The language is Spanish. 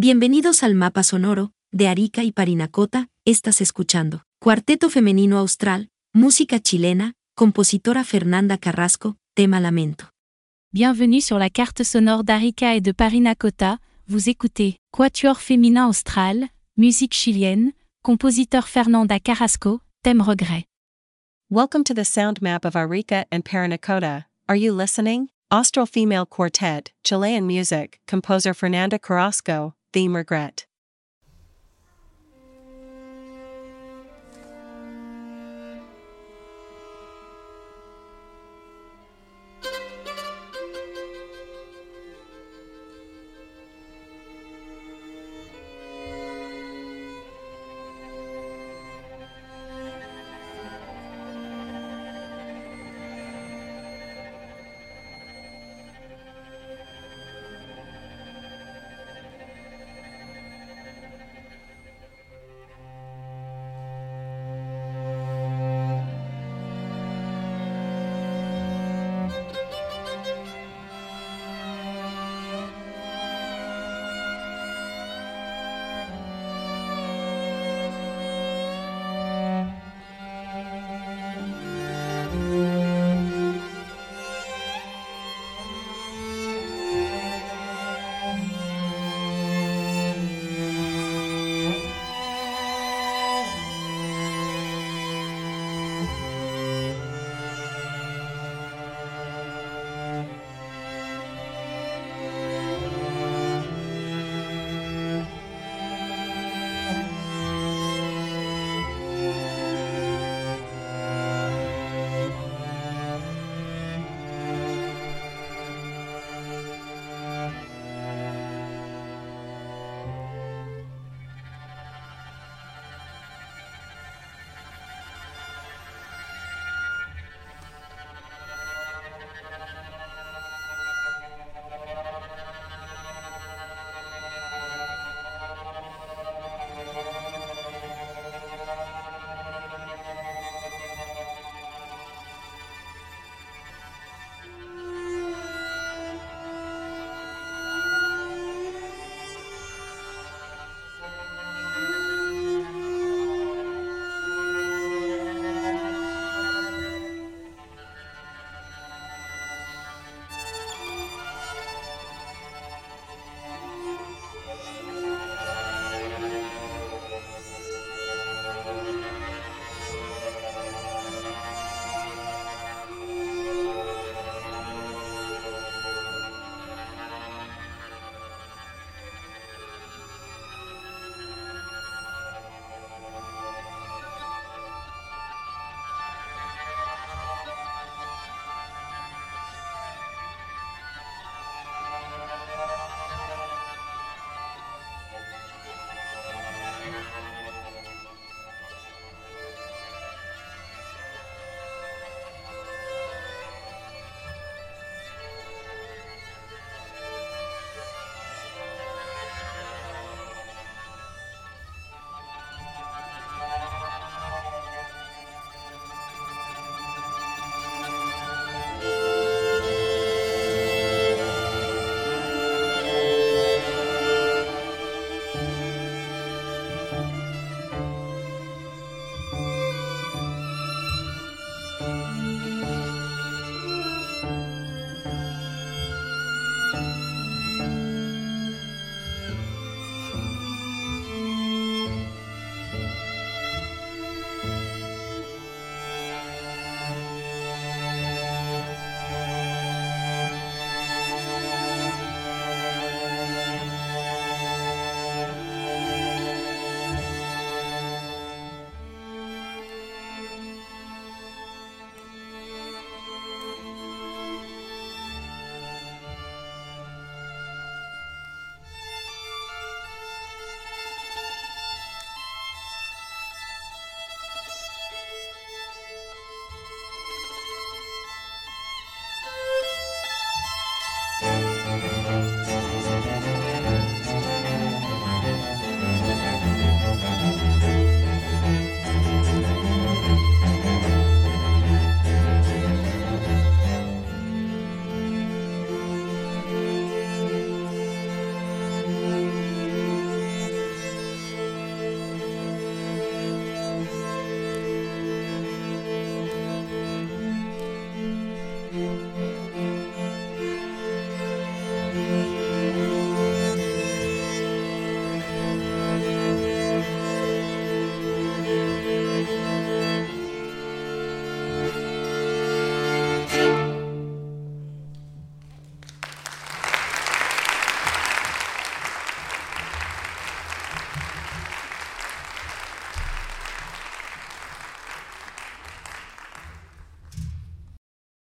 Bienvenidos al mapa sonoro, de Arica y Parinacota, estás escuchando. Cuarteto Femenino Austral, música chilena, compositora Fernanda Carrasco, tema Lamento. Bienvenue sur la carte sonore d'Arica et de Parinacota, vous écoutez Quatuor féminin austral, musique chilienne, compositeur Fernanda Carrasco, thème regret. Welcome to the sound map of Arica and Parinacota. Are you listening? Austral Female Quartet, Chilean music, composer Fernanda Carrasco, theme regret.